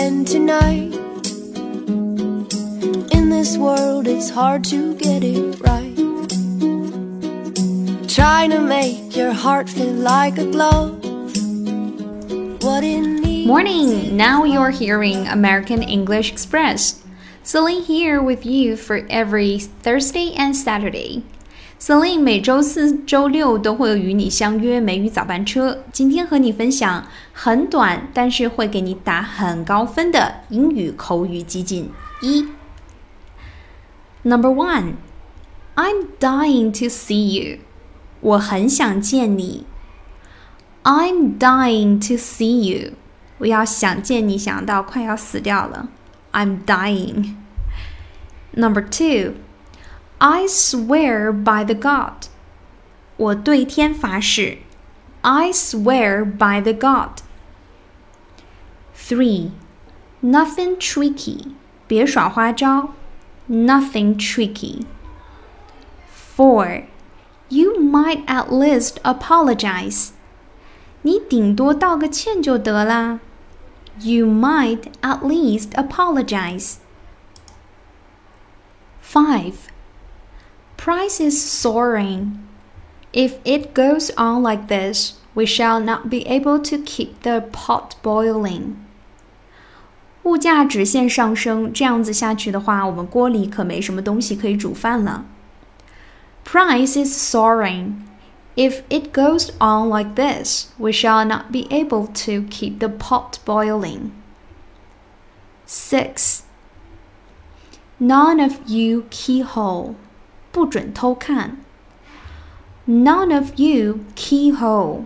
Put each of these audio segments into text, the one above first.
again tonight. In this world, it's hard to get it right. Trying to make your heart feel like a glove. What it needs. Morning! Now you're hearing American English Express. Celine here with you for every Thursday and Saturday. Celine 每周四、周六都会与你相约美语早班车。今天和你分享很短，但是会给你打很高分的英语口语集锦一。Number one, I'm dying to see you. 我很想见你。I'm dying to see you. 我要想见你，想到快要死掉了。I'm dying. Number two. I swear by the God. 我对天发誓. I swear by the God. 3. Nothing tricky. 别耍花招. Nothing tricky. 4. You might at least apologize. 你顶多道个歉就得了. You might at least apologize. 5. Price is soaring. If it goes on like this, we shall not be able to keep the pot boiling. 物价直线上升，这样子下去的话，我们锅里可没什么东西可以煮饭了。Price is soaring. If it goes on like this, we shall not be able to keep the pot boiling. 6. None of you keyhole. 不准偷看。None of you keyhole.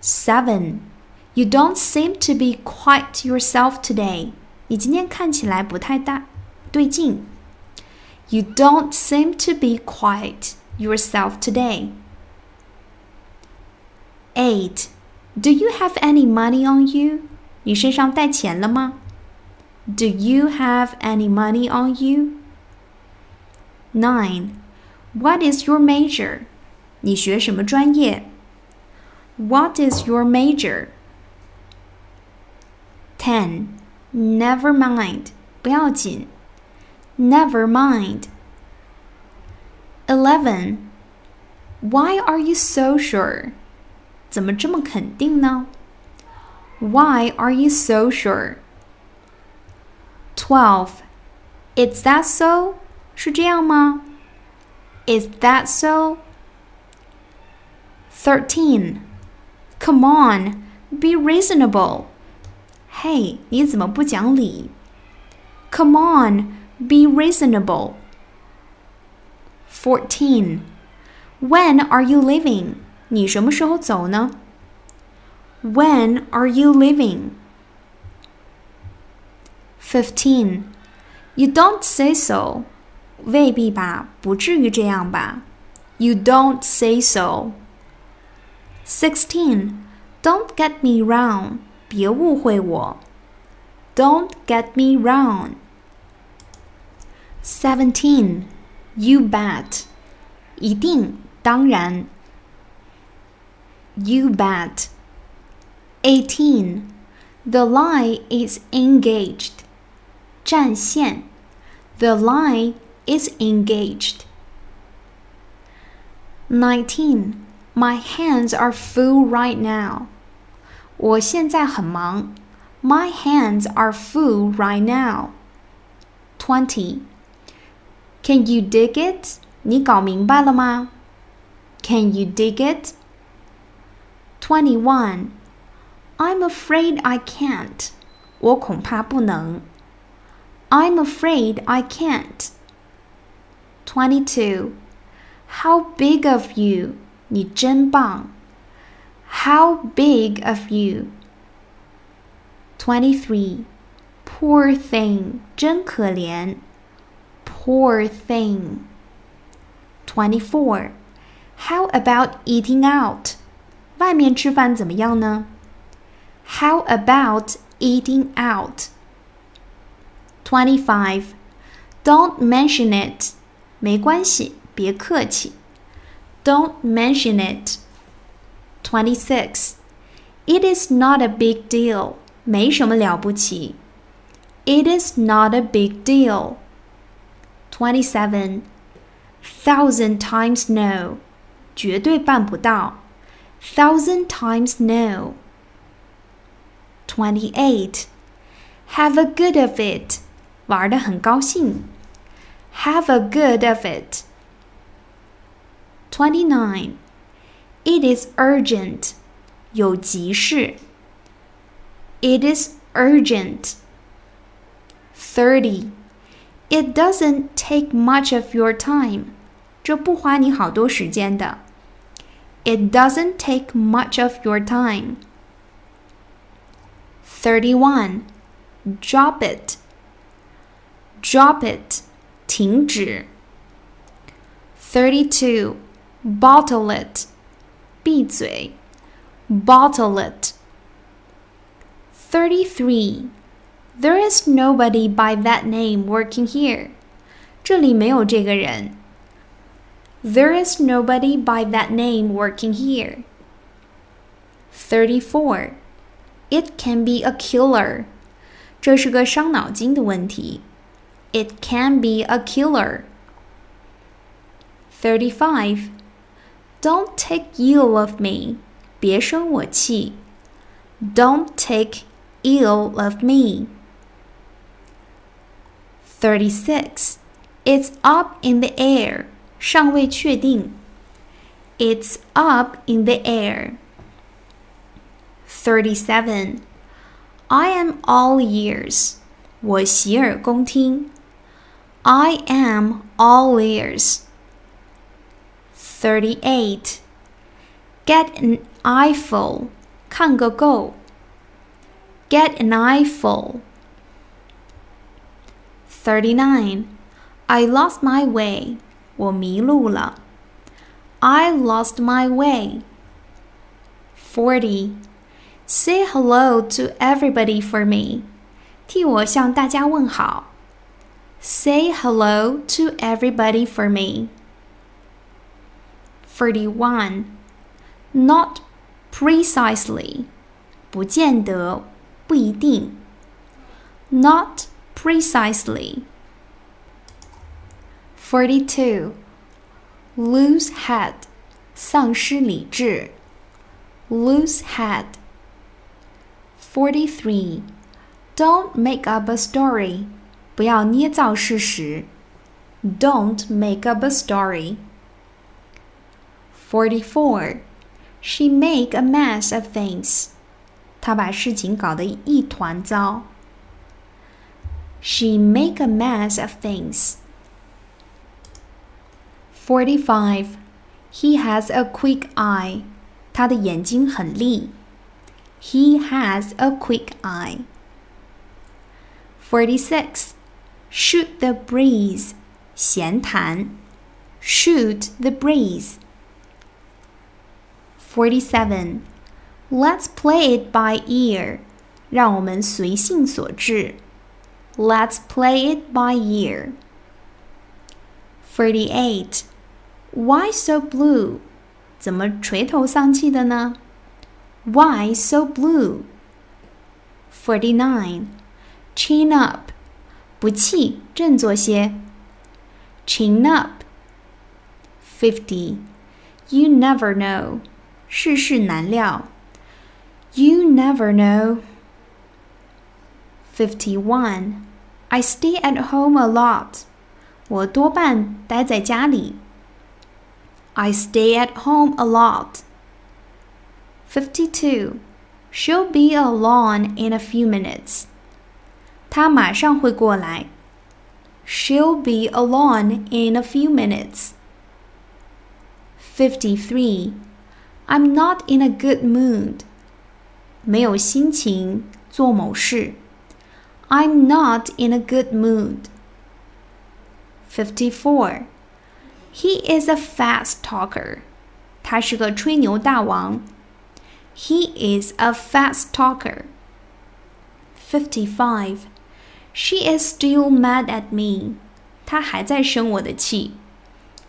7. You don't seem to be quite yourself today. 你今天看起来不太大对劲。You don't seem to be quite yourself today. 8. Do you have any money on you? 你身上带钱了吗？Do you have any money on you? 9. What is your major? 你学什么专业？What is your major? 10. Never mind. 不要紧。Never mind. 11. Why are you so sure? 怎么这么肯定呢？Why are you so sure? 12. Is that so? 是这样吗？Is that so? 13. Come on, be reasonable. 嘿，你怎么不讲理？Come on, be reasonable. 14. When are you leaving? 你什么时候走呢？When are you leaving? 15. You don't say so. 未必吧，不至于这样吧。You don't say so. Sixteen. Don't get me wrong. 别误会我。Don't get me wrong. Seventeen. You bet. 一定，当然。You bet. Eighteen. The line is engaged. 战线。The line is engaged. 19. My hands are full right now. 我现在很忙。My hands are full right now. 20. Can you dig it? 你搞明白了吗？Can you dig it? 21. I'm afraid I can't. 我恐怕不能。I'm afraid I can't. 22. How big of you! 你真棒。How big of you! 23. Poor thing! 真可怜。Poor thing. 24. How about eating out? 外面吃饭怎么样呢？How about eating out? 25. Don't mention it. 没关系，别客气。Don't mention it. 26. It is not a big deal. 没什么了不起。It is not a big deal. Twenty-seven. Thousand times no. 绝对办不到。Thousand times no. Twenty-eight. Have a good of it. 玩得很高兴。 Have a good of it. Twenty-nine. It is urgent. 有急事。It is urgent. Thirty. It doesn't take much of your time. 这不花你好多时间的。It doesn't take much of your time. Thirty-one. Drop it. Drop it. 停止。Thirty-two. Bottle it. 闭嘴。Bottle it. Thirty-three. There is nobody by that name working here. 这里没有这个人。There is nobody by that name working here. 34. It can be a killer. 这是个伤脑筋的问题。 It can be a killer. 35. Don't take ill of me. 别生我气。Don't take ill of me. 36. It's up in the air. 尚未确定。It's up in the air. 37. I am all ears. 我洗耳恭听。 I am all ears. 38. Get an eyeful. 看个够。Get an eyeful. 39. I lost my way. 我迷路了。I lost my way. 40. Say hello to everybody for me. 替我向大家问好。 Say hello to everybody for me. 41. Not precisely. 不见得，不一定。Not precisely. 42. Lose head. 丧失理智。Lose head. 43. Don't make up a story. 不要捏造事实。Don't make up a story. 44. She make a mess of things. 她把事情搞得一团糟。She make a mess of things. 45. He has a quick eye. 他的眼睛很利。He has a quick eye. 46. Shoot the breeze. 闲谈。Shoot the breeze. 47. Let's play it by ear. 让我们随性所致。Let's play it by ear. 48. Why so blue? 怎么垂头丧气的呢？Why so blue? Forty nine. Chin up. 不气，振作些。Chin up. Fifty. You never know. 世事难料。You never know. Fifty one. I stay at home a lot. 我多半待在家里。I stay at home a lot. 52. She'll be along in a few minutes. 她马上会过来。She'll be along in a few minutes. 53. I'm not in a good mood. 没有心情做某事。I'm not in a good mood. 54. He is a fast talker. 他是个吹牛大王。He is a fast talker. 55. She is still mad at me. 她还在生我的气。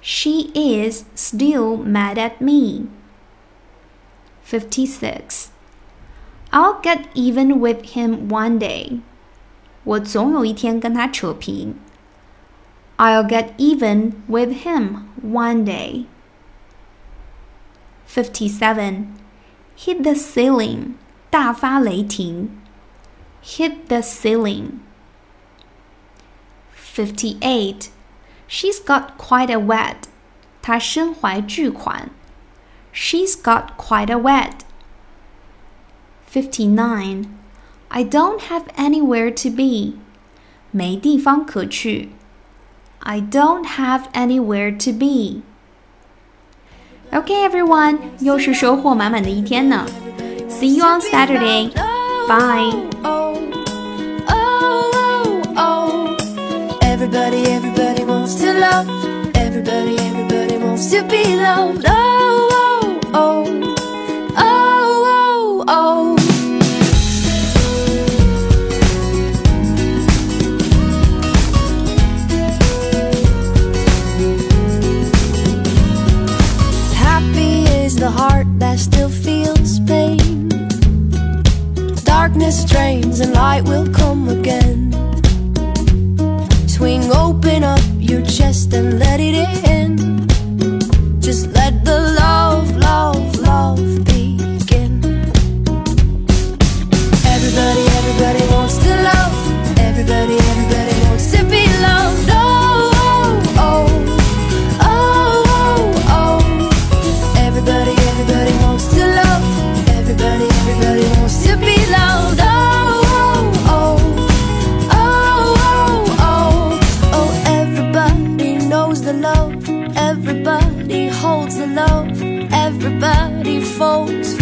She is still mad at me. 56. I'll get even with him one day. 我总有一天跟他扯平。I'll get even with him one day. 57. Hit the ceiling. 大发雷霆。Hit the ceiling. 58. She's got quite a wet. 她身怀巨款。She's got quite a wet. 59. I don't have anywhere to be. 没地方可去。I don't have anywhere to be. Okay, everyone，又是收获满满的一天呢。See you on Saturday. Bye. Everybody, everybody wants to love. Everybody, everybody wants to be loved. Oh, oh, oh. Everybody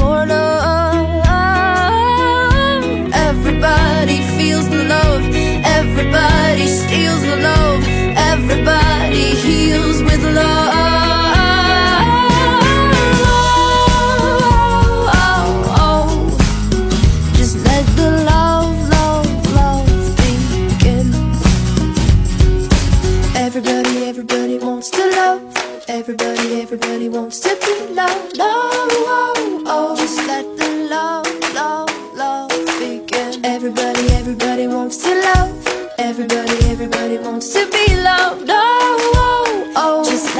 Everybody, wants to love. Everybody, everybody wants to be loved. Oh, oh, oh. Just let the love, love, love begin. Everybody, everybody wants to love. Everybody, everybody wants to be loved. Oh, oh, oh. Just